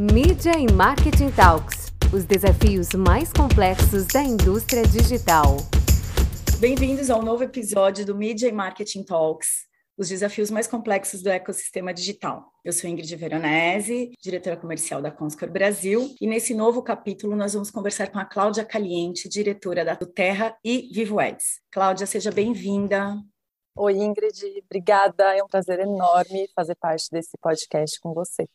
Mídia e Marketing Talks os desafios mais complexos da indústria digital. Bem-vindos ao novo episódio do Media e Marketing Talks, os desafios mais complexos do ecossistema digital. Eu sou Ingrid Veronese, diretora comercial da Conscor Brasil, e nesse novo capítulo nós vamos conversar com a Cláudia Caliente, diretora da Terra e Vivo Ads. Cláudia, seja bem-vinda. Oi, Ingrid, obrigada. É um prazer enorme fazer parte desse podcast com você.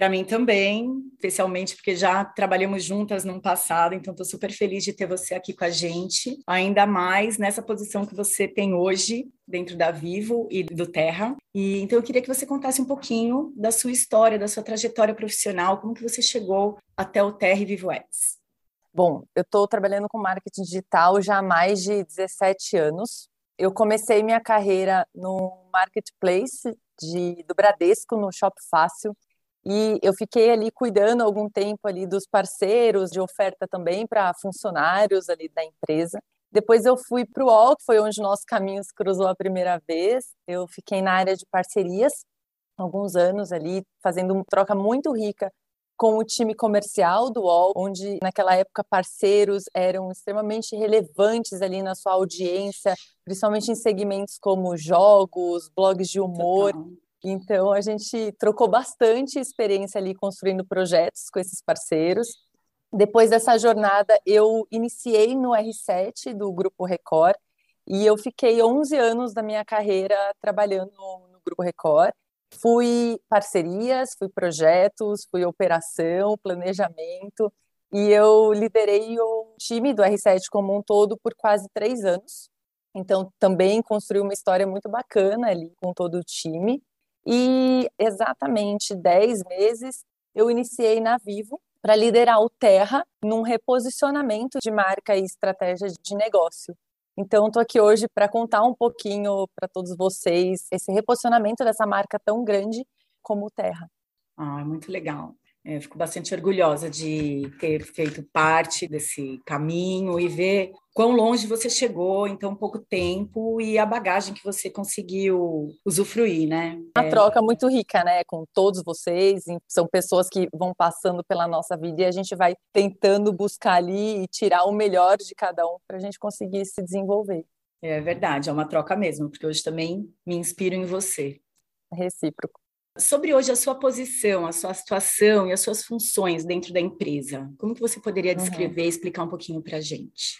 Para mim também, especialmente porque já trabalhamos juntas no passado, então estou super feliz de ter você aqui com a gente, ainda mais nessa posição que você tem hoje dentro da Vivo e do Terra. E então eu queria que você contasse um pouquinho da sua história, da sua trajetória profissional, como que você chegou até o Terra e Vivo Ads. Bom, eu estou trabalhando com marketing digital já há mais de 17 anos. Eu comecei minha carreira no marketplace de, do Bradesco, no Shop Fácil, e eu fiquei ali cuidando algum tempo ali dos parceiros de oferta também para funcionários ali da empresa. Depois eu fui para o UOL, que foi onde nossos caminhos cruzou a primeira vez. Eu fiquei na área de parcerias alguns anos ali, fazendo uma troca muito rica com o time comercial do UOL, onde naquela época parceiros eram extremamente relevantes ali na sua audiência, principalmente em segmentos como jogos, blogs de humor. Total. Então a gente trocou bastante experiência ali construindo projetos com esses parceiros. Depois dessa jornada, eu iniciei no R7 do Grupo Record e eu fiquei 11 anos da minha carreira trabalhando no, Grupo Record. Fui parcerias, fui projetos, fui operação, planejamento e eu liderei o time do R7 como um todo por quase três anos. Então, também construí uma história muito bacana ali com todo o time. E exatamente 10 meses eu iniciei na Vivo para liderar o Terra num reposicionamento de marca e estratégia de negócio. Então, estou aqui hoje para contar um pouquinho para todos vocês esse reposicionamento dessa marca tão grande como o Terra. Ah, muito legal. É, fico bastante orgulhosa de ter feito parte desse caminho e ver quão longe você chegou em tão pouco tempo e a bagagem que você conseguiu usufruir, né? Uma é... troca muito rica, né, com todos vocês. São pessoas que vão passando pela nossa vida e a gente vai tentando buscar ali e tirar o melhor de cada um para a gente conseguir se desenvolver. É verdade, é uma troca mesmo, porque hoje também me inspiro em você. Recíproco sobre hoje a sua posição, a sua situação e as suas funções dentro da empresa. Como que você poderia uhum. descrever uhum. e explicar um pouquinho para a gente?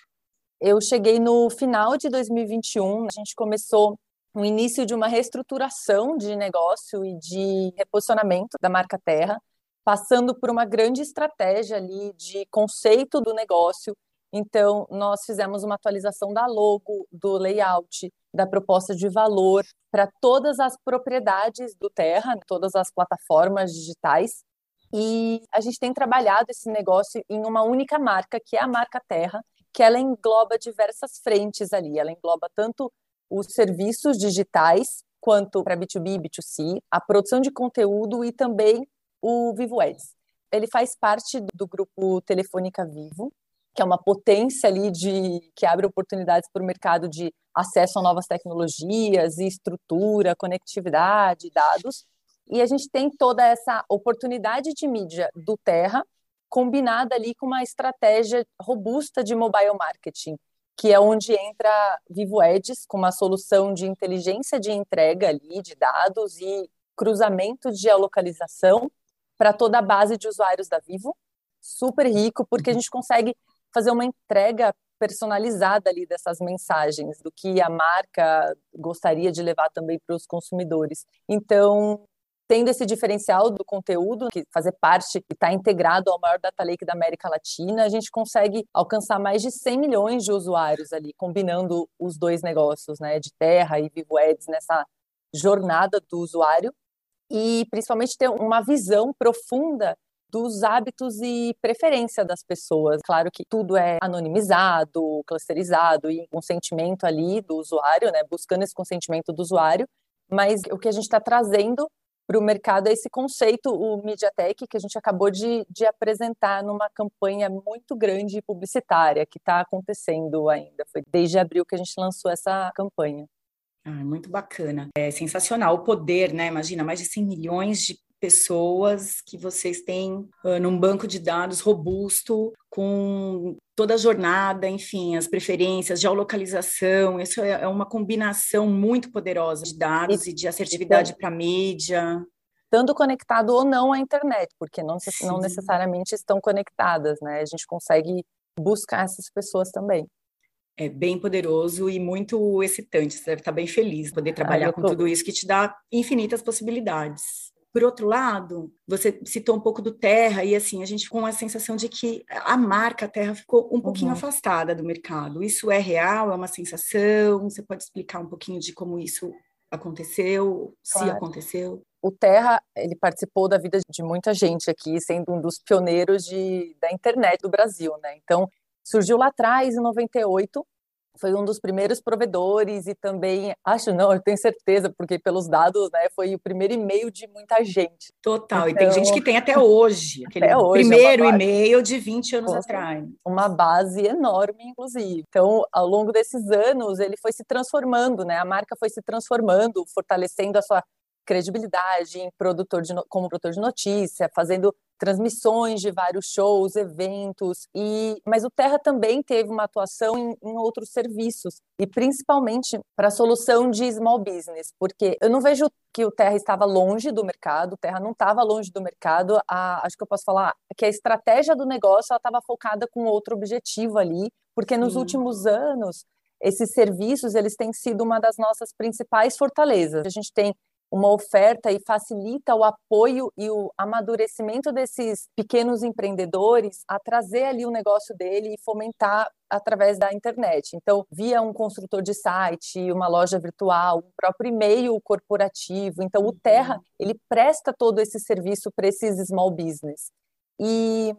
Eu cheguei no final de 2021, a gente começou o início de uma reestruturação de negócio e de reposicionamento da marca Terra, passando por uma grande estratégia ali de conceito do negócio. Então, nós fizemos uma atualização da logo, do layout, da proposta de valor para todas as propriedades do Terra, todas as plataformas digitais. E a gente tem trabalhado esse negócio em uma única marca, que é a marca Terra, que ela engloba diversas frentes ali. Ela engloba tanto os serviços digitais, quanto para B2B e B2C, a produção de conteúdo e também o Vivo Ads. Ele faz parte do grupo Telefônica Vivo, que é uma potência ali de que abre oportunidades para o mercado de acesso a novas tecnologias e estrutura, conectividade, dados. E a gente tem toda essa oportunidade de mídia do Terra combinada ali com uma estratégia robusta de mobile marketing, que é onde entra Vivo Edges com uma solução de inteligência de entrega ali de dados e cruzamento de geolocalização para toda a base de usuários da Vivo. Super rico, porque a gente consegue fazer uma entrega personalizada ali dessas mensagens, do que a marca gostaria de levar também para os consumidores. Então, tendo esse diferencial do conteúdo, que fazer parte e está integrado ao maior data lake da América Latina, a gente consegue alcançar mais de 100 milhões de usuários ali, combinando os dois negócios, né, de Terra e Vivo Ads nessa jornada do usuário e principalmente ter uma visão profunda dos hábitos e preferência das pessoas. Claro que tudo é anonimizado, clusterizado e consentimento ali do usuário, né? Buscando esse consentimento do usuário, mas o que a gente está trazendo para o mercado é esse conceito, o MediaTek, que a gente acabou de, de apresentar numa campanha muito grande publicitária que está acontecendo ainda. Foi desde abril que a gente lançou essa campanha. Ah, muito bacana. É sensacional o poder, né? Imagina, mais de 100 milhões de pessoas que vocês têm uh, num banco de dados robusto, com toda a jornada, enfim, as preferências, geolocalização. Isso é, é uma combinação muito poderosa de dados e, e de assertividade para a mídia. Estando conectado ou não à internet, porque não, não necessariamente estão conectadas, né? A gente consegue buscar essas pessoas também é bem poderoso e muito excitante. Você deve estar bem feliz poder trabalhar ah, com tudo isso que te dá infinitas possibilidades. Por outro lado, você citou um pouco do Terra e assim a gente com a sensação de que a marca Terra ficou um pouquinho uhum. afastada do mercado. Isso é real? É uma sensação? Você pode explicar um pouquinho de como isso aconteceu, claro. se aconteceu? O Terra, ele participou da vida de muita gente aqui, sendo um dos pioneiros de, da internet do Brasil, né? Então, surgiu lá atrás, em 98, foi um dos primeiros provedores e também, acho não, eu tenho certeza, porque pelos dados, né, foi o primeiro e-mail de muita gente. Total, então, e tem então, gente que tem até hoje, aquele até hoje, é primeiro é e-mail de 20 anos atrás. Uma base enorme, inclusive. Então, ao longo desses anos, ele foi se transformando, né, a marca foi se transformando, fortalecendo a sua credibilidade em produtor de, como produtor de notícia, fazendo transmissões de vários shows, eventos, e mas o Terra também teve uma atuação em, em outros serviços, e principalmente para a solução de small business, porque eu não vejo que o Terra estava longe do mercado, o Terra não estava longe do mercado, a, acho que eu posso falar que a estratégia do negócio estava focada com outro objetivo ali, porque nos últimos anos esses serviços eles têm sido uma das nossas principais fortalezas. A gente tem uma oferta e facilita o apoio e o amadurecimento desses pequenos empreendedores a trazer ali o negócio dele e fomentar através da internet. Então, via um construtor de site, uma loja virtual, um próprio e-mail corporativo. Então, o Terra, uhum. ele presta todo esse serviço para esses small business. E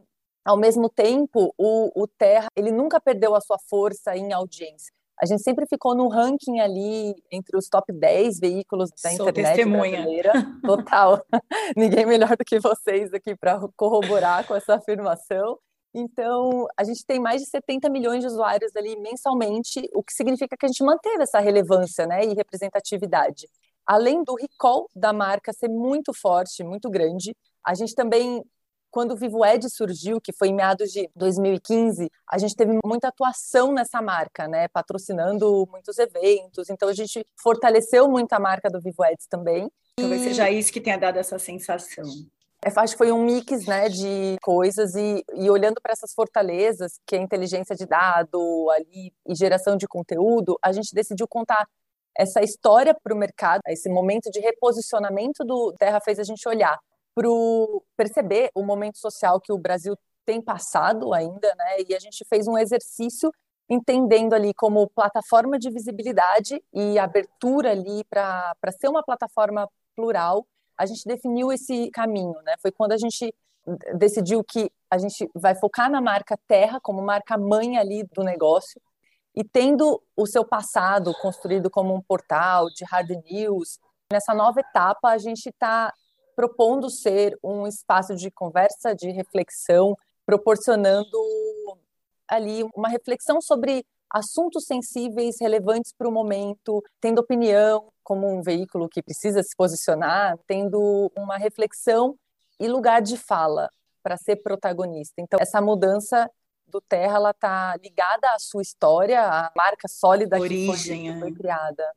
ao mesmo tempo, o, o Terra, ele nunca perdeu a sua força em audiência a gente sempre ficou no ranking ali entre os top 10 veículos da Sou internet testemunha. brasileira. Total. Ninguém melhor do que vocês aqui para corroborar com essa afirmação. Então, a gente tem mais de 70 milhões de usuários ali mensalmente, o que significa que a gente manteve essa relevância né, e representatividade. Além do recall da marca ser muito forte, muito grande, a gente também quando o Vivo Ed surgiu, que foi em meados de 2015, a gente teve muita atuação nessa marca, né? Patrocinando muitos eventos. Então a gente fortaleceu muito a marca do Vivo Ed também. Talvez seja isso que tenha dado essa sensação. É, acho que foi um mix né, de coisas e, e olhando para essas fortalezas, que é inteligência de dado ali, e geração de conteúdo, a gente decidiu contar essa história para o mercado, esse momento de reposicionamento do Terra fez a gente olhar para perceber o momento social que o Brasil tem passado ainda, né? E a gente fez um exercício entendendo ali como plataforma de visibilidade e abertura ali para ser uma plataforma plural, a gente definiu esse caminho, né? Foi quando a gente decidiu que a gente vai focar na marca Terra como marca mãe ali do negócio e tendo o seu passado construído como um portal de hard news, nessa nova etapa a gente está propondo ser um espaço de conversa, de reflexão, proporcionando ali uma reflexão sobre assuntos sensíveis, relevantes para o momento, tendo opinião como um veículo que precisa se posicionar, tendo uma reflexão e lugar de fala para ser protagonista. Então, essa mudança do Terra ela está ligada à sua história, à marca sólida Origem, que foi, que foi é.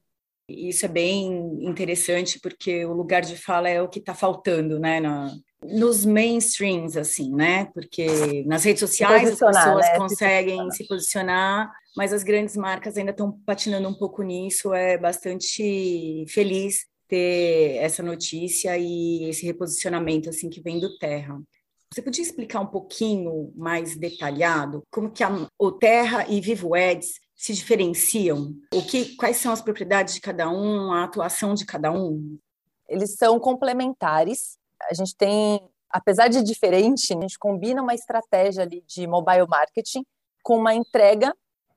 Isso é bem interessante porque o lugar de fala é o que está faltando, né, na, nos mainstreams, assim, né? Porque nas redes sociais as pessoas né? conseguem se posicionar. se posicionar, mas as grandes marcas ainda estão patinando um pouco nisso. É bastante feliz ter essa notícia e esse reposicionamento assim que vem do Terra. Você podia explicar um pouquinho mais detalhado como que a, o Terra e Vivo Eds se diferenciam? O que, quais são as propriedades de cada um, a atuação de cada um? Eles são complementares. A gente tem, apesar de diferente, a gente combina uma estratégia ali de mobile marketing com uma entrega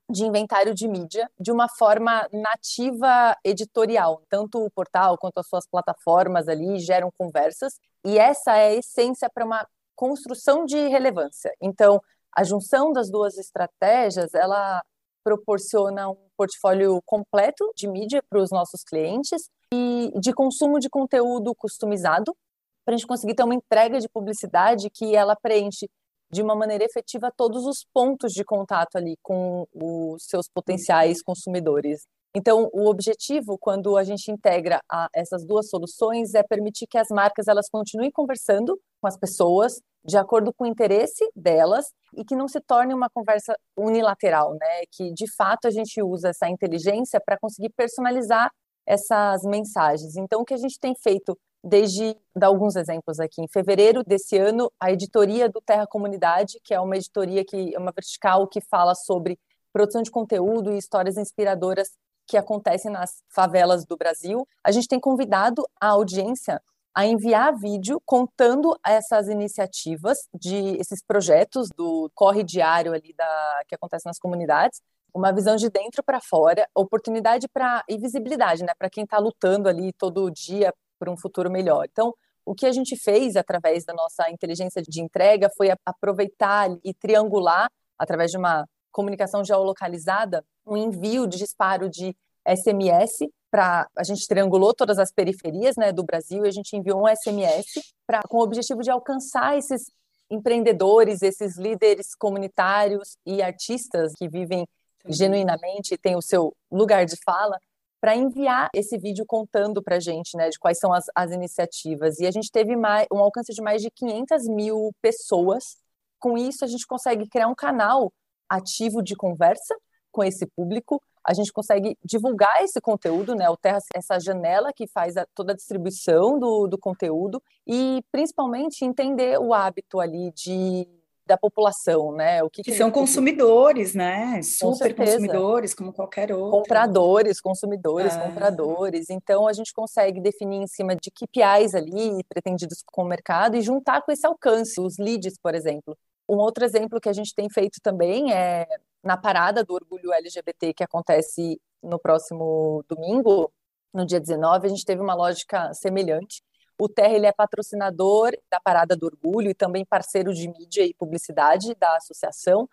de inventário de mídia de uma forma nativa editorial. Tanto o portal quanto as suas plataformas ali geram conversas e essa é a essência para uma construção de relevância. Então, a junção das duas estratégias, ela proporciona um portfólio completo de mídia para os nossos clientes e de consumo de conteúdo customizado para a gente conseguir ter uma entrega de publicidade que ela preenche de uma maneira efetiva todos os pontos de contato ali com os seus potenciais consumidores. Então, o objetivo, quando a gente integra a, essas duas soluções, é permitir que as marcas elas continuem conversando com as pessoas de acordo com o interesse delas e que não se torne uma conversa unilateral, né? Que de fato a gente usa essa inteligência para conseguir personalizar essas mensagens. Então, o que a gente tem feito desde dar alguns exemplos aqui. Em fevereiro desse ano, a editoria do Terra Comunidade, que é uma editoria que é uma vertical que fala sobre produção de conteúdo e histórias inspiradoras que acontecem nas favelas do Brasil. A gente tem convidado a audiência a enviar vídeo contando essas iniciativas de esses projetos do corre diário ali da que acontece nas comunidades, uma visão de dentro para fora, oportunidade para e visibilidade, né, para quem está lutando ali todo dia por um futuro melhor. Então, o que a gente fez através da nossa inteligência de entrega foi aproveitar e triangular através de uma comunicação geolocalizada um envio de disparo de SMS para a gente triangulou todas as periferias né, do Brasil e a gente enviou um SMS pra, com o objetivo de alcançar esses empreendedores, esses líderes comunitários e artistas que vivem genuinamente e têm o seu lugar de fala para enviar esse vídeo contando para a gente né, de quais são as, as iniciativas. E a gente teve mais, um alcance de mais de 500 mil pessoas. Com isso, a gente consegue criar um canal ativo de conversa com esse público a gente consegue divulgar esse conteúdo, né? O Terra essa janela que faz a, toda a distribuição do, do conteúdo e principalmente entender o hábito ali de da população, né? O que, que, que são consumidores, né? Super consumidores, como qualquer outro. Compradores, consumidores, é. compradores. Então a gente consegue definir em cima de KPIs ali pretendidos com o mercado e juntar com esse alcance, os leads, por exemplo. Um outro exemplo que a gente tem feito também é na parada do orgulho LGBT que acontece no próximo domingo, no dia 19, a gente teve uma lógica semelhante. O Terra ele é patrocinador da Parada do Orgulho e também parceiro de mídia e publicidade da associação.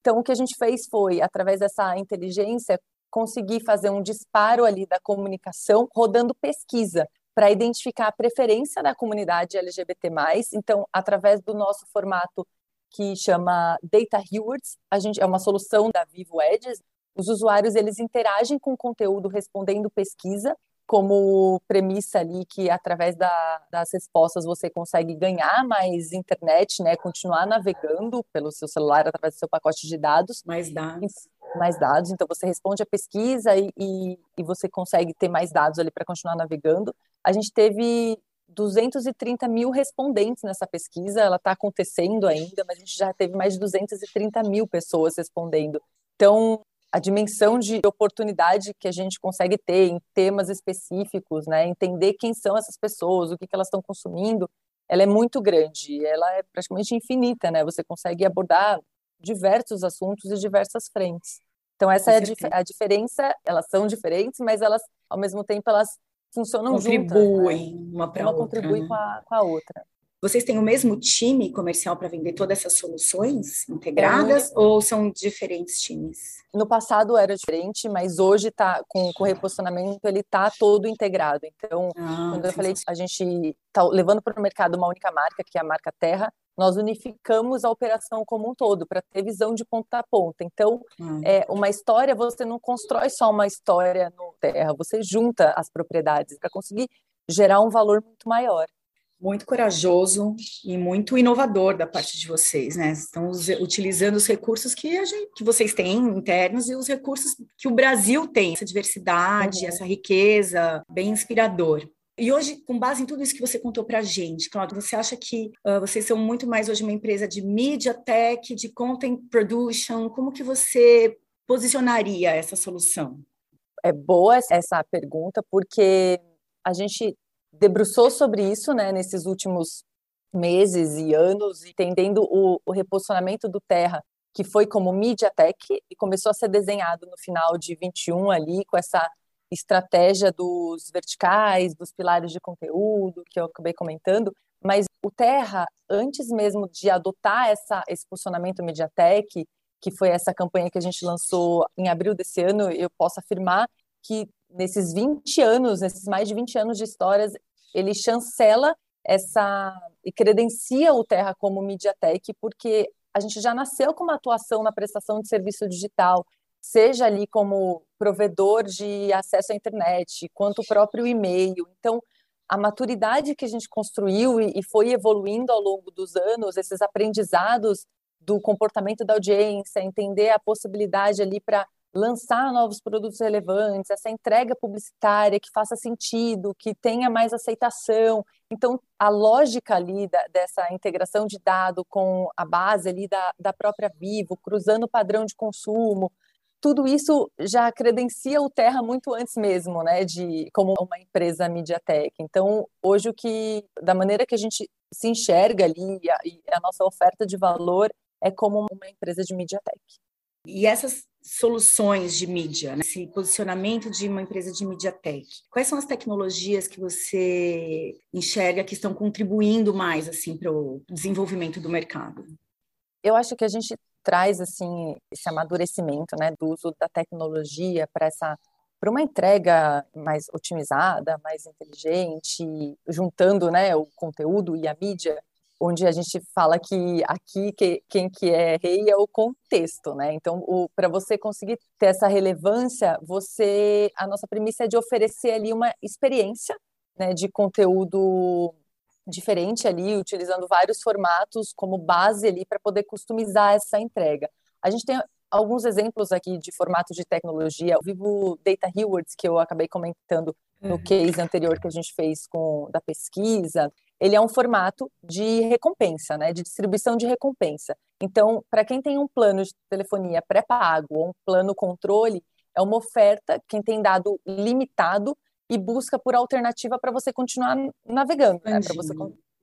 Então, o que a gente fez foi, através dessa inteligência, conseguir fazer um disparo ali da comunicação, rodando pesquisa para identificar a preferência da comunidade LGBT+. Então, através do nosso formato que chama Data Rewards. A gente é uma solução da Vivo Edges. Os usuários eles interagem com o conteúdo respondendo pesquisa como premissa ali que através da, das respostas você consegue ganhar mais internet, né, continuar navegando pelo seu celular através do seu pacote de dados. Mais dados. Mais dados, então você responde a pesquisa e, e, e você consegue ter mais dados ali para continuar navegando. A gente teve 230 mil respondentes nessa pesquisa, ela está acontecendo ainda, mas a gente já teve mais de 230 mil pessoas respondendo. Então, a dimensão de oportunidade que a gente consegue ter em temas específicos, né, entender quem são essas pessoas, o que, que elas estão consumindo, ela é muito grande, ela é praticamente infinita, né? Você consegue abordar diversos assuntos e diversas frentes. Então essa é a, dif a, diferença, elas são diferentes, mas elas ao mesmo tempo elas funcionam contribuem juntas, né? uma para outra. contribui né? com, a, com a outra. Vocês têm o mesmo time comercial para vender todas essas soluções integradas é. ou são diferentes times? No passado era diferente, mas hoje tá com, com o reposicionamento ele tá todo integrado. Então, ah, quando eu falei a gente tá levando para o mercado uma única marca, que é a marca Terra, nós unificamos a operação como um todo para ter visão de ponta a ponta. Então, hum. é, uma história você não constrói só uma história no terra, você junta as propriedades para conseguir gerar um valor muito maior. Muito corajoso e muito inovador da parte de vocês, né? Estão utilizando os recursos que, a gente, que vocês têm internos e os recursos que o Brasil tem, essa diversidade, uhum. essa riqueza, bem inspirador. E hoje, com base em tudo isso que você contou para a gente, Cláudio, você acha que uh, vocês são muito mais hoje uma empresa de media tech, de content production? Como que você posicionaria essa solução? É boa essa pergunta, porque a gente debruçou sobre isso né, nesses últimos meses e anos, entendendo o, o reposicionamento do Terra, que foi como media tech e começou a ser desenhado no final de 21 ali, com essa estratégia dos verticais, dos pilares de conteúdo, que eu acabei comentando, mas o Terra, antes mesmo de adotar essa, esse posicionamento Mediatek, que foi essa campanha que a gente lançou em abril desse ano, eu posso afirmar que nesses 20 anos, nesses mais de 20 anos de histórias, ele chancela essa e credencia o Terra como MediaTek, porque a gente já nasceu com uma atuação na prestação de serviço digital, seja ali como provedor de acesso à internet, quanto o próprio e-mail. Então, a maturidade que a gente construiu e, foi evoluindo ao longo dos anos, esses aprendizados do comportamento da audiência, entender a possibilidade ali para lançar novos produtos relevantes, essa entrega publicitária que faça sentido, que tenha mais aceitação. Então, a lógica ali da, dessa integração de dado com a base ali da, da própria Vivo, cruzando o padrão de consumo, tudo isso já credencia o Terra muito antes mesmo, né, de como uma empresa MediaTek. Então, hoje o que da maneira que a gente se enxerga ali e a, e a nossa oferta de valor é como uma empresa de MediaTek. E essas soluções de mídia, né? esse posicionamento de uma empresa de MediaTek, quais são as tecnologias que você enxerga que estão contribuindo mais assim para o desenvolvimento do mercado? Eu acho que a gente traz assim esse amadurecimento, né, do uso da tecnologia para essa para uma entrega mais otimizada, mais inteligente, juntando, né, o conteúdo e a mídia, onde a gente fala que aqui que, quem que é rei é o contexto, né? Então, para você conseguir ter essa relevância, você a nossa premissa é de oferecer ali uma experiência, né, de conteúdo diferente ali, utilizando vários formatos como base ali para poder customizar essa entrega. A gente tem alguns exemplos aqui de formato de tecnologia. O Vivo Data Rewards, que eu acabei comentando no uhum. case anterior que a gente fez com da pesquisa, ele é um formato de recompensa, né, de distribuição de recompensa. Então, para quem tem um plano de telefonia pré-pago ou um plano controle, é uma oferta, quem tem dado limitado e busca por alternativa para você continuar navegando, né, para você,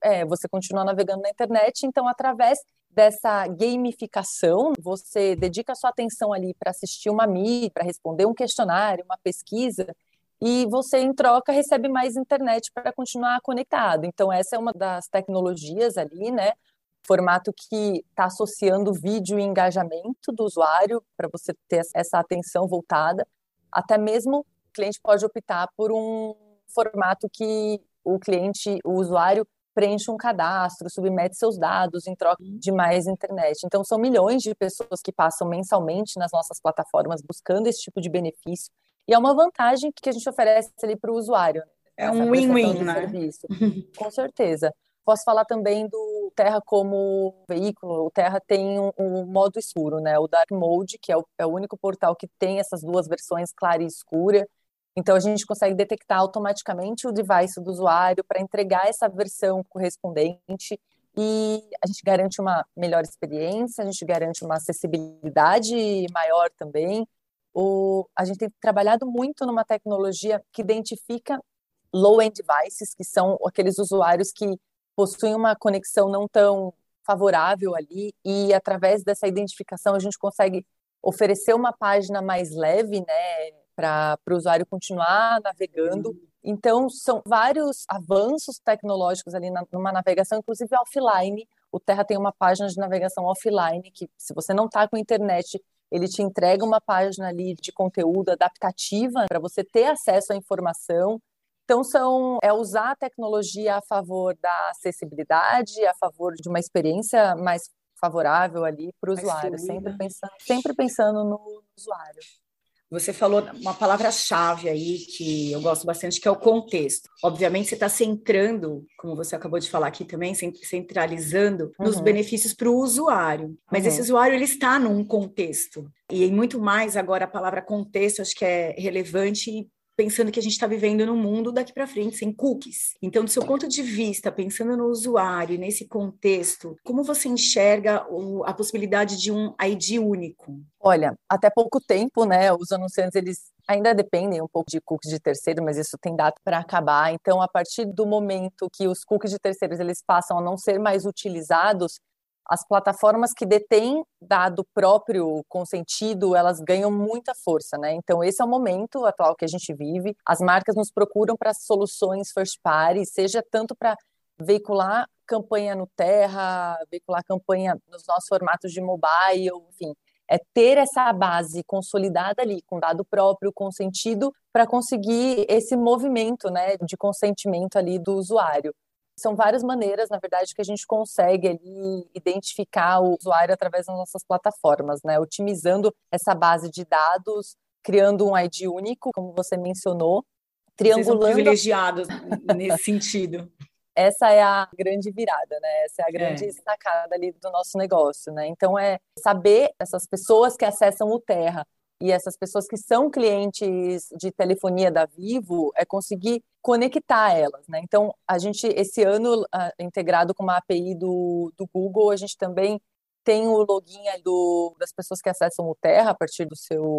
é, você continuar navegando na internet. Então, através dessa gamificação, você dedica a sua atenção ali para assistir uma mídia, para responder um questionário, uma pesquisa, e você, em troca, recebe mais internet para continuar conectado. Então, essa é uma das tecnologias ali, né? Formato que está associando vídeo e engajamento do usuário, para você ter essa atenção voltada. Até mesmo cliente pode optar por um formato que o cliente, o usuário, preenche um cadastro, submete seus dados em troca de mais internet. Então, são milhões de pessoas que passam mensalmente nas nossas plataformas buscando esse tipo de benefício. E é uma vantagem que a gente oferece ali para o usuário. Né? É um win-win, né? Serviço. Com certeza. Posso falar também do Terra como veículo. O Terra tem um, um modo escuro, né? O Dark Mode, que é o, é o único portal que tem essas duas versões, clara e escura. Então, a gente consegue detectar automaticamente o device do usuário para entregar essa versão correspondente e a gente garante uma melhor experiência, a gente garante uma acessibilidade maior também, o, a gente tem trabalhado muito numa tecnologia que identifica low-end devices, que são aqueles usuários que possuem uma conexão não tão favorável ali, e através dessa identificação a gente consegue oferecer uma página mais leve, né, para o usuário continuar navegando. Uhum. Então, são vários avanços tecnológicos ali na, numa navegação, inclusive offline. O Terra tem uma página de navegação offline, que se você não está com internet ele te entrega uma página ali de conteúdo adaptativa para você ter acesso à informação. Então são é usar a tecnologia a favor da acessibilidade, a favor de uma experiência mais favorável ali para o usuário, sempre pensando, sempre pensando no usuário. Você falou uma palavra-chave aí que eu gosto bastante, que é o contexto. Obviamente, você está centrando, como você acabou de falar aqui também, centralizando uhum. nos benefícios para o usuário. Mas uhum. esse usuário ele está num contexto. E muito mais agora a palavra contexto acho que é relevante pensando que a gente está vivendo num mundo daqui para frente sem cookies. Então, do seu ponto de vista, pensando no usuário, nesse contexto, como você enxerga o, a possibilidade de um ID único? Olha, até pouco tempo, né, os anunciantes eles ainda dependem um pouco de cookies de terceiro, mas isso tem data para acabar. Então, a partir do momento que os cookies de terceiros eles passam a não ser mais utilizados, as plataformas que detêm dado próprio consentido, elas ganham muita força, né? Então esse é o momento atual que a gente vive. As marcas nos procuram para soluções first party, seja tanto para veicular campanha no Terra, veicular campanha nos nossos formatos de mobile, enfim, é ter essa base consolidada ali, com dado próprio, consentido, para conseguir esse movimento, né, de consentimento ali do usuário. São várias maneiras, na verdade, que a gente consegue ali identificar o usuário através das nossas plataformas, né? Otimizando essa base de dados, criando um ID único, como você mencionou, triangulando. Vocês são privilegiados nesse sentido. Essa é a grande virada, né? Essa é a grande é. sacada ali do nosso negócio, né? Então é saber essas pessoas que acessam o Terra e essas pessoas que são clientes de telefonia da Vivo é conseguir conectar elas, né? Então, a gente, esse ano, integrado com uma API do, do Google, a gente também tem o login do, das pessoas que acessam o Terra a partir do seu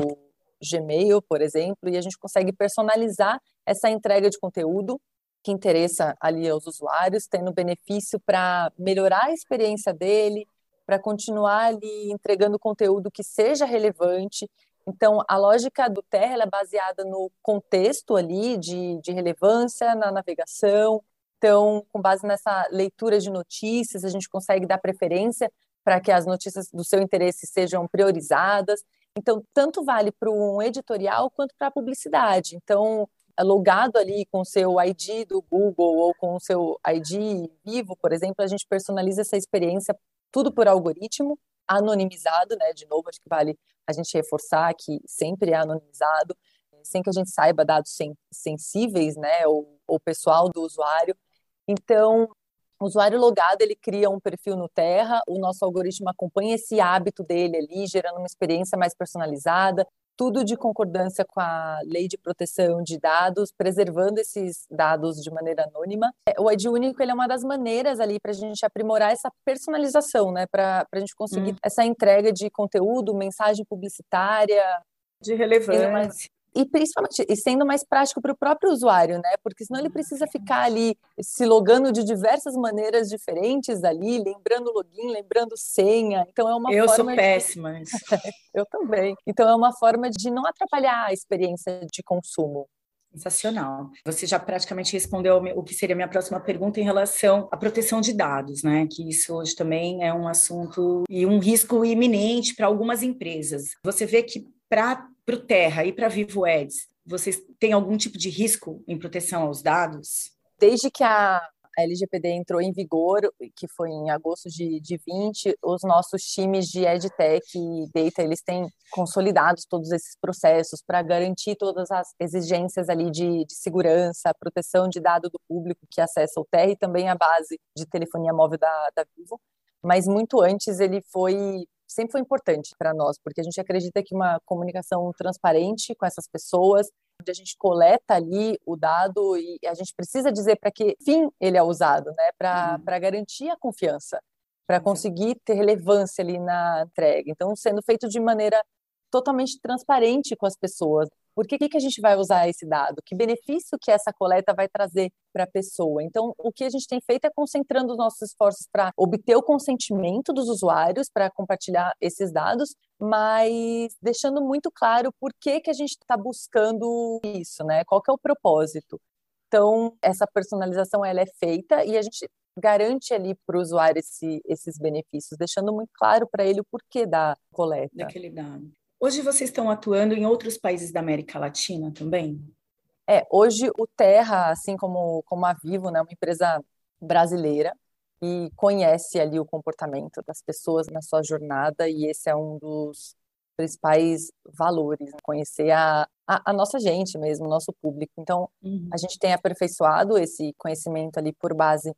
Gmail, por exemplo, e a gente consegue personalizar essa entrega de conteúdo que interessa ali aos usuários, tendo benefício para melhorar a experiência dele, para continuar ali entregando conteúdo que seja relevante então, a lógica do Terra é baseada no contexto ali de, de relevância na navegação. Então, com base nessa leitura de notícias, a gente consegue dar preferência para que as notícias do seu interesse sejam priorizadas. Então, tanto vale para um editorial quanto para a publicidade. Então, logado ali com o seu ID do Google ou com o seu ID vivo, por exemplo, a gente personaliza essa experiência tudo por algoritmo anonimizado, né? De novo, acho que vale a gente reforçar que sempre é anonimizado, sem que a gente saiba dados sen sensíveis, né? Ou, ou pessoal do usuário. Então, o usuário logado, ele cria um perfil no Terra, o nosso algoritmo acompanha esse hábito dele ali, gerando uma experiência mais personalizada, tudo de concordância com a lei de proteção de dados, preservando esses dados de maneira anônima. É, o ID único ele é uma das maneiras ali para a gente aprimorar essa personalização, né? Para a gente conseguir hum. essa entrega de conteúdo, mensagem publicitária. De relevância e principalmente e sendo mais prático para o próprio usuário, né? Porque senão ele precisa ficar ali se logando de diversas maneiras diferentes ali, lembrando login, lembrando senha. Então é uma Eu forma sou péssima. De... Eu também. Então é uma forma de não atrapalhar a experiência de consumo. Sensacional. Você já praticamente respondeu o que seria a minha próxima pergunta em relação à proteção de dados, né? Que isso hoje também é um assunto e um risco iminente para algumas empresas. Você vê que para o Terra e para Vivo Ads, vocês têm algum tipo de risco em proteção aos dados? Desde que a LGPD entrou em vigor, que foi em agosto de, de 20, os nossos times de EdTech e Data, eles têm consolidados todos esses processos para garantir todas as exigências ali de, de, segurança, proteção de dado do público que acessa o Terra e também a base de telefonia móvel da, da Vivo. Mas muito antes ele foi sempre foi importante para nós, porque a gente acredita que uma comunicação transparente com essas pessoas, onde a gente coleta ali o dado e a gente precisa dizer para que fim ele é usado, né? Para uhum. garantir a confiança, para conseguir ter relevância ali na entrega. Então, sendo feito de maneira totalmente transparente com as pessoas. Por que, que a gente vai usar esse dado? Que benefício que essa coleta vai trazer para a pessoa? Então, o que a gente tem feito é concentrando os nossos esforços para obter o consentimento dos usuários para compartilhar esses dados, mas deixando muito claro por que, que a gente está buscando isso, né? Qual que é o propósito? Então, essa personalização ela é feita e a gente garante ali para o usuário esse, esses benefícios, deixando muito claro para ele o porquê da coleta. Daquele dado. Hoje vocês estão atuando em outros países da América Latina também? É, hoje o Terra, assim como, como a Vivo, né, é uma empresa brasileira e conhece ali o comportamento das pessoas na sua jornada e esse é um dos principais valores, né? conhecer a, a, a, nossa gente mesmo, o nosso público. Então, uhum. a gente tem aperfeiçoado esse conhecimento ali por base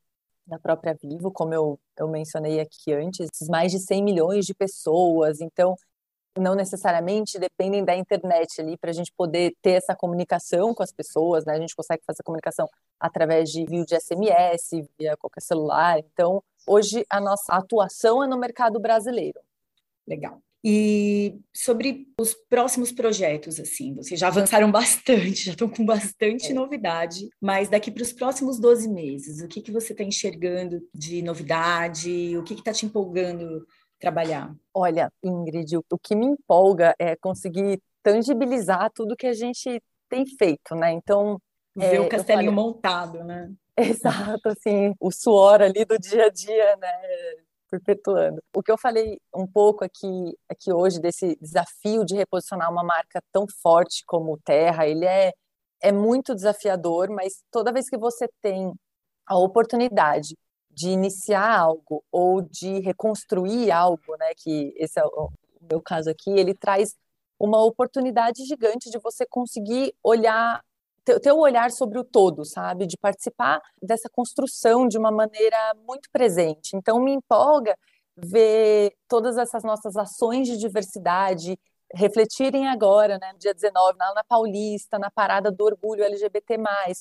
da própria Vivo, como eu, eu mencionei aqui antes, mais de 100 milhões de pessoas. Então, não necessariamente dependem da internet ali para a gente poder ter essa comunicação com as pessoas, né? A gente consegue fazer comunicação através de vídeo de SMS, via qualquer celular. Então, hoje a nossa atuação é no mercado brasileiro. Legal. E sobre os próximos projetos, assim, vocês já avançaram bastante, já estão com bastante é. novidade, mas daqui para os próximos 12 meses, o que, que você está enxergando de novidade? O que está te empolgando trabalhar? Olha, Ingrid, o que me empolga é conseguir tangibilizar tudo que a gente tem feito, né? Então. Ver é, o castelinho falei... montado, né? Exato, assim, o suor ali do dia a dia, né? Perpetuando. O que eu falei um pouco aqui, aqui hoje desse desafio de reposicionar uma marca tão forte como o Terra, ele é, é muito desafiador, mas toda vez que você tem a oportunidade de iniciar algo ou de reconstruir algo, né, que esse é o meu caso aqui, ele traz uma oportunidade gigante de você conseguir olhar ter o olhar sobre o todo, sabe? De participar dessa construção de uma maneira muito presente. Então, me empolga ver todas essas nossas ações de diversidade refletirem agora, né, no dia 19, lá na Paulista, na parada do orgulho LGBT+,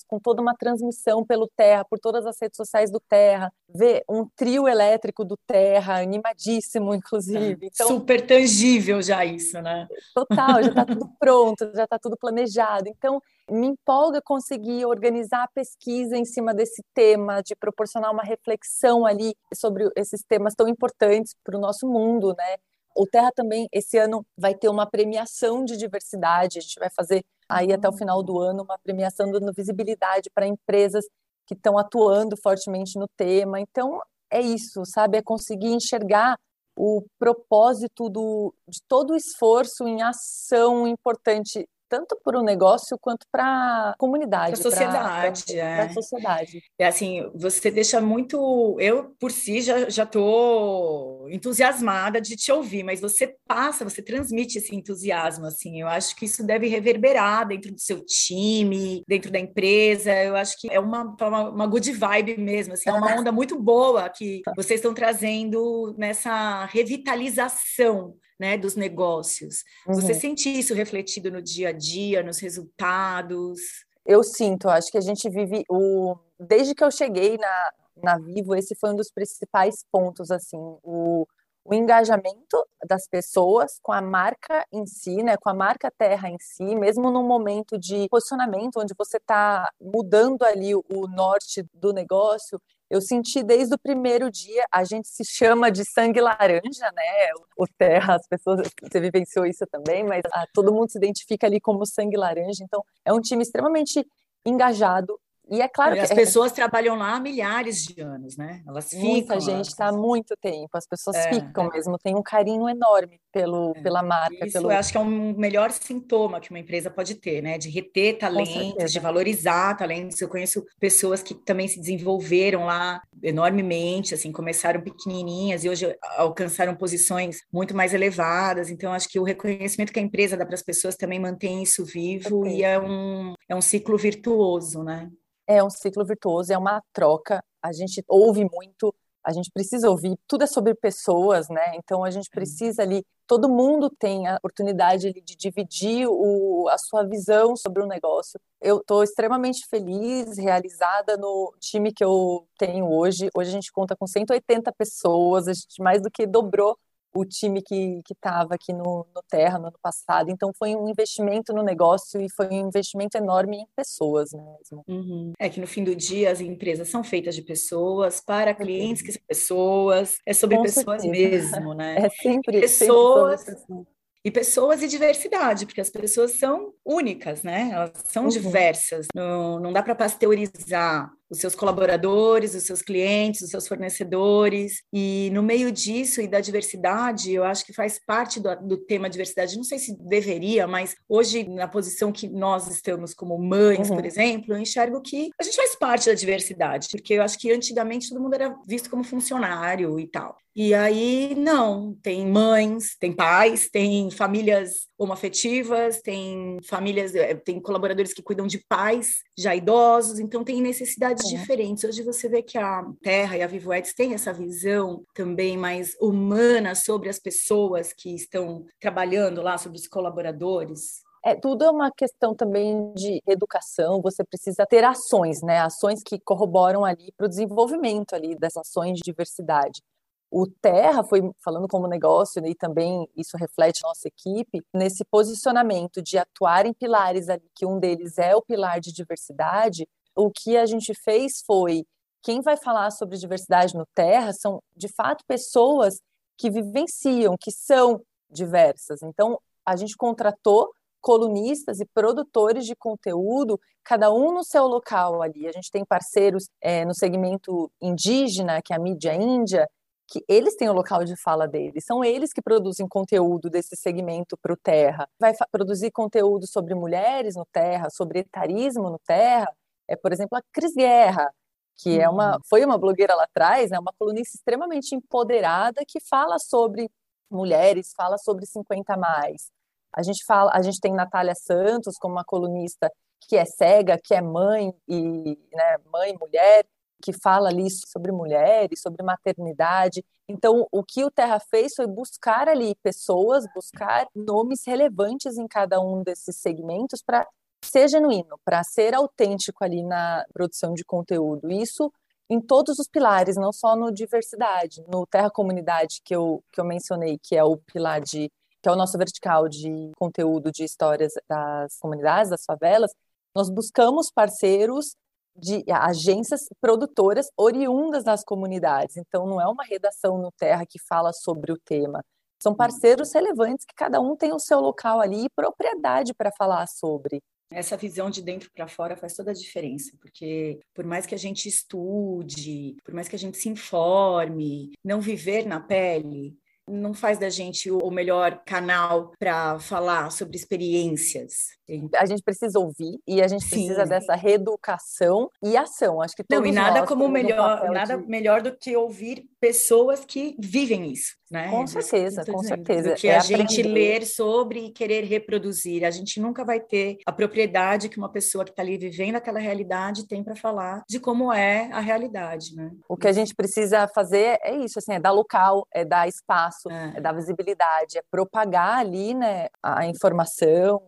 com toda uma transmissão pelo Terra, por todas as redes sociais do Terra, ver um trio elétrico do Terra, animadíssimo, inclusive. É, então, Super tangível já isso, né? Total, já está tudo pronto, já está tudo planejado. Então, me empolga conseguir organizar a pesquisa em cima desse tema, de proporcionar uma reflexão ali sobre esses temas tão importantes para o nosso mundo, né? O Terra também, esse ano, vai ter uma premiação de diversidade. A gente vai fazer aí até o final do ano uma premiação dando visibilidade para empresas que estão atuando fortemente no tema. Então, é isso, sabe? É conseguir enxergar o propósito do, de todo o esforço em ação importante tanto para o negócio quanto para a comunidade, para a sociedade. Pra, é. a sociedade. É assim, você deixa muito. Eu, por si, já estou entusiasmada de te ouvir, mas você passa, você transmite esse entusiasmo. Assim, eu acho que isso deve reverberar dentro do seu time, dentro da empresa. Eu acho que é uma, uma, uma good vibe mesmo. Assim, é uma onda muito boa que vocês estão trazendo nessa revitalização né, dos negócios. Uhum. Você sente isso refletido no dia a dia, nos resultados? Eu sinto, acho que a gente vive o desde que eu cheguei na na Vivo, esse foi um dos principais pontos assim, o o engajamento das pessoas com a marca em si, né, com a marca Terra em si, mesmo num momento de posicionamento onde você está mudando ali o norte do negócio, eu senti desde o primeiro dia, a gente se chama de sangue laranja, né? O Terra, as pessoas, você vivenciou isso também, mas ah, todo mundo se identifica ali como sangue laranja. Então, é um time extremamente engajado, e é claro e que as pessoas trabalham lá há milhares de anos, né? Elas ficam. Muita gente está há muito tempo, as pessoas é, ficam é. mesmo, tem um carinho enorme pelo, é. pela marca. Isso pelo... eu acho que é um melhor sintoma que uma empresa pode ter, né? De reter talentos, de valorizar talentos. Eu conheço pessoas que também se desenvolveram lá enormemente, assim, começaram pequenininhas e hoje alcançaram posições muito mais elevadas. Então, acho que o reconhecimento que a empresa dá para as pessoas também mantém isso vivo okay. e é um, é um ciclo virtuoso, né? é um ciclo virtuoso, é uma troca. A gente ouve muito, a gente precisa ouvir. Tudo é sobre pessoas, né? Então a gente precisa ali. Todo mundo tem a oportunidade de dividir o, a sua visão sobre o negócio. Eu estou extremamente feliz, realizada no time que eu tenho hoje. Hoje a gente conta com 180 pessoas, a gente mais do que dobrou o time que estava aqui no, no Terra no ano passado. Então, foi um investimento no negócio e foi um investimento enorme em pessoas mesmo. Uhum. É que no fim do dia as empresas são feitas de pessoas, para clientes que são pessoas, é sobre Com pessoas certeza. mesmo, né? É sempre pessoas. Sempre e pessoas e diversidade, porque as pessoas são únicas, né? Elas são uhum. diversas. Não, não dá para pasteurizar os seus colaboradores, os seus clientes, os seus fornecedores. E no meio disso e da diversidade, eu acho que faz parte do, do, tema diversidade. Não sei se deveria, mas hoje, na posição que nós estamos como mães, uhum. por exemplo, eu enxergo que a gente faz parte da diversidade, porque eu acho que antigamente todo mundo era visto como funcionário e tal. E aí, não, tem mães, tem pais, tem famílias homoafetivas, tem famílias, eh, tem colaboradores que cuidam de pais já idosos, então tem necessidades é. diferentes. Hoje você vê que a Terra e a Vivo Eds têm essa visão também mais humana sobre as pessoas que estão trabalhando lá, sobre os colaboradores. É, tudo é uma questão também de educação, você precisa ter ações, né? Ações que corroboram ali para o desenvolvimento ali dessas ações de diversidade. O Terra foi falando como negócio e também isso reflete nossa equipe nesse posicionamento de atuar em pilares ali, que um deles é o pilar de diversidade. O que a gente fez foi quem vai falar sobre diversidade no Terra são de fato pessoas que vivenciam, que são diversas. Então a gente contratou colunistas e produtores de conteúdo, cada um no seu local ali. A gente tem parceiros é, no segmento indígena, que é a mídia índia, que eles têm o local de fala deles, são eles que produzem conteúdo desse segmento para o Terra. Vai produzir conteúdo sobre mulheres no Terra, sobre etarismo no Terra, é, por exemplo, a Cris Guerra, que é uma, uhum. foi uma blogueira lá atrás, né, uma colunista extremamente empoderada que fala sobre mulheres, fala sobre 50 mais. A gente fala, a gente tem Natália Santos como uma colunista que é cega, que é mãe e né, mãe mulher, que fala ali sobre mulheres, sobre maternidade. Então, o que o Terra fez foi buscar ali pessoas, buscar nomes relevantes em cada um desses segmentos para ser genuíno, para ser autêntico ali na produção de conteúdo. Isso em todos os pilares, não só no diversidade. No Terra Comunidade, que eu, que eu mencionei, que é o pilar de que é o nosso vertical de conteúdo de histórias das comunidades, das favelas, nós buscamos parceiros de agências produtoras oriundas das comunidades. Então, não é uma redação no Terra que fala sobre o tema. São parceiros relevantes que cada um tem o seu local ali e propriedade para falar sobre. Essa visão de dentro para fora faz toda a diferença, porque por mais que a gente estude, por mais que a gente se informe, não viver na pele, não faz da gente o melhor canal para falar sobre experiências. A gente precisa ouvir e a gente Sim. precisa dessa reeducação e ação. Acho que não e nada como melhor, nada de... melhor do que ouvir pessoas que vivem isso, né? Com certeza, com certeza. Do que é a aprender. gente ler sobre e querer reproduzir. A gente nunca vai ter a propriedade que uma pessoa que está ali vivendo aquela realidade tem para falar de como é a realidade, né? O que a gente precisa fazer é isso, assim, é dar local, é dar espaço, é, é dar visibilidade, é propagar ali, né, a informação,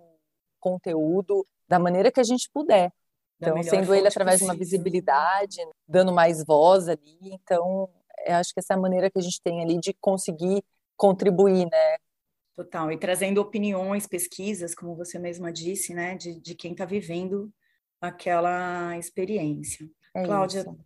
conteúdo da maneira que a gente puder. Então, sendo ele através possível. de uma visibilidade, dando mais voz ali. Então, eu acho que essa é a maneira que a gente tem ali de conseguir contribuir, né? Total, e trazendo opiniões, pesquisas, como você mesma disse, né, de, de quem está vivendo aquela experiência. É Cláudia, isso.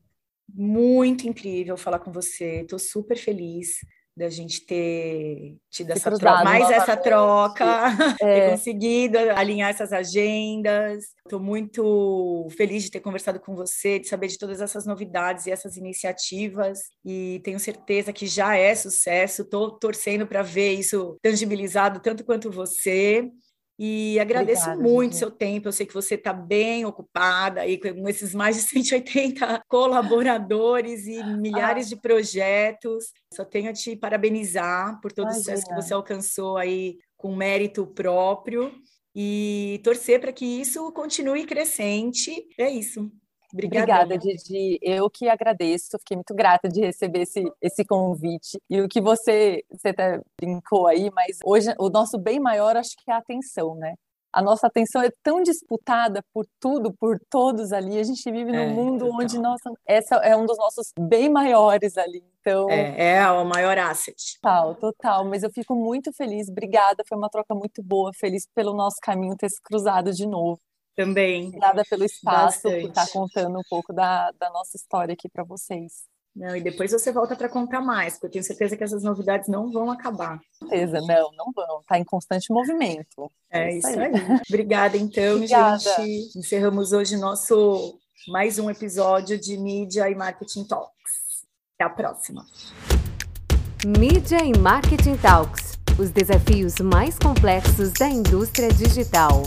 muito incrível falar com você, estou super feliz da gente ter tido essa troca, mais essa troca, é. ter conseguido alinhar essas agendas. Estou muito feliz de ter conversado com você, de saber de todas essas novidades e essas iniciativas, e tenho certeza que já é sucesso. Estou torcendo para ver isso tangibilizado tanto quanto você. E agradeço Obrigada, muito gente. seu tempo. Eu sei que você está bem ocupada aí com esses mais de 180 colaboradores e milhares ah. de projetos. Só tenho a te parabenizar por todo Imagina. o sucesso que você alcançou aí com mérito próprio e torcer para que isso continue crescente. É isso. Obrigada, Didi. Eu que agradeço, fiquei muito grata de receber esse, esse convite. E o que você, você até brincou aí, mas hoje o nosso bem maior acho que é a atenção, né? A nossa atenção é tão disputada por tudo, por todos ali. A gente vive num é, mundo total. onde nossa, essa é um dos nossos bem maiores ali. Então, é, é o maior asset. Total, total. Mas eu fico muito feliz. Obrigada, foi uma troca muito boa. Feliz pelo nosso caminho ter se cruzado de novo. Também. Obrigada pelo espaço, Bastante. por estar contando um pouco da, da nossa história aqui para vocês. Não, e depois você volta para contar mais, porque eu tenho certeza que essas novidades não vão acabar. Com certeza, não, não vão. Está em constante movimento. É, é isso aí. aí. Obrigada, então, Obrigada. gente. Encerramos hoje nosso mais um episódio de Mídia e Marketing Talks. Até a próxima. Mídia e Marketing Talks os desafios mais complexos da indústria digital.